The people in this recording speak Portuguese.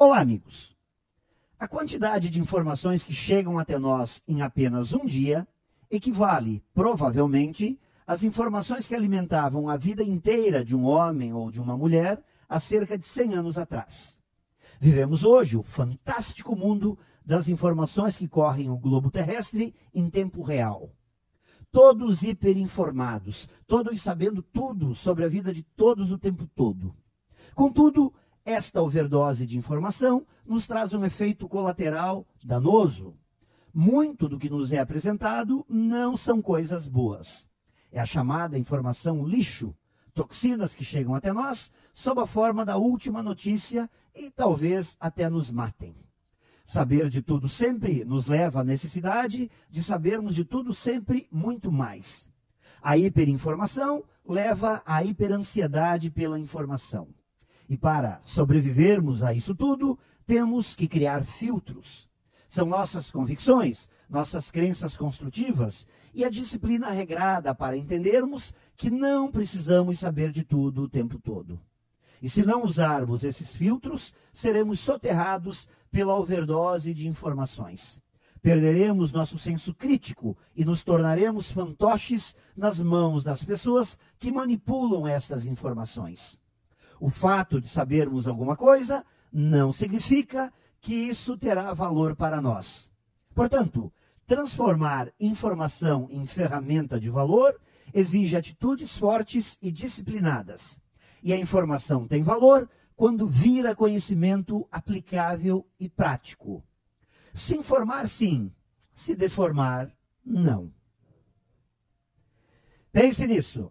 Olá, amigos. A quantidade de informações que chegam até nós em apenas um dia equivale, provavelmente, às informações que alimentavam a vida inteira de um homem ou de uma mulher há cerca de 100 anos atrás. Vivemos hoje o fantástico mundo das informações que correm o globo terrestre em tempo real. Todos hiperinformados, todos sabendo tudo sobre a vida de todos o tempo todo. Contudo, esta overdose de informação nos traz um efeito colateral danoso. Muito do que nos é apresentado não são coisas boas. É a chamada informação lixo, toxinas que chegam até nós sob a forma da última notícia e talvez até nos matem. Saber de tudo sempre nos leva à necessidade de sabermos de tudo sempre muito mais. A hiperinformação leva à hiperansiedade pela informação. E para sobrevivermos a isso tudo, temos que criar filtros. São nossas convicções, nossas crenças construtivas e a disciplina regrada para entendermos que não precisamos saber de tudo o tempo todo. E se não usarmos esses filtros, seremos soterrados pela overdose de informações. Perderemos nosso senso crítico e nos tornaremos fantoches nas mãos das pessoas que manipulam estas informações. O fato de sabermos alguma coisa não significa que isso terá valor para nós. Portanto, transformar informação em ferramenta de valor exige atitudes fortes e disciplinadas. E a informação tem valor quando vira conhecimento aplicável e prático. Se informar, sim. Se deformar, não. Pense nisso.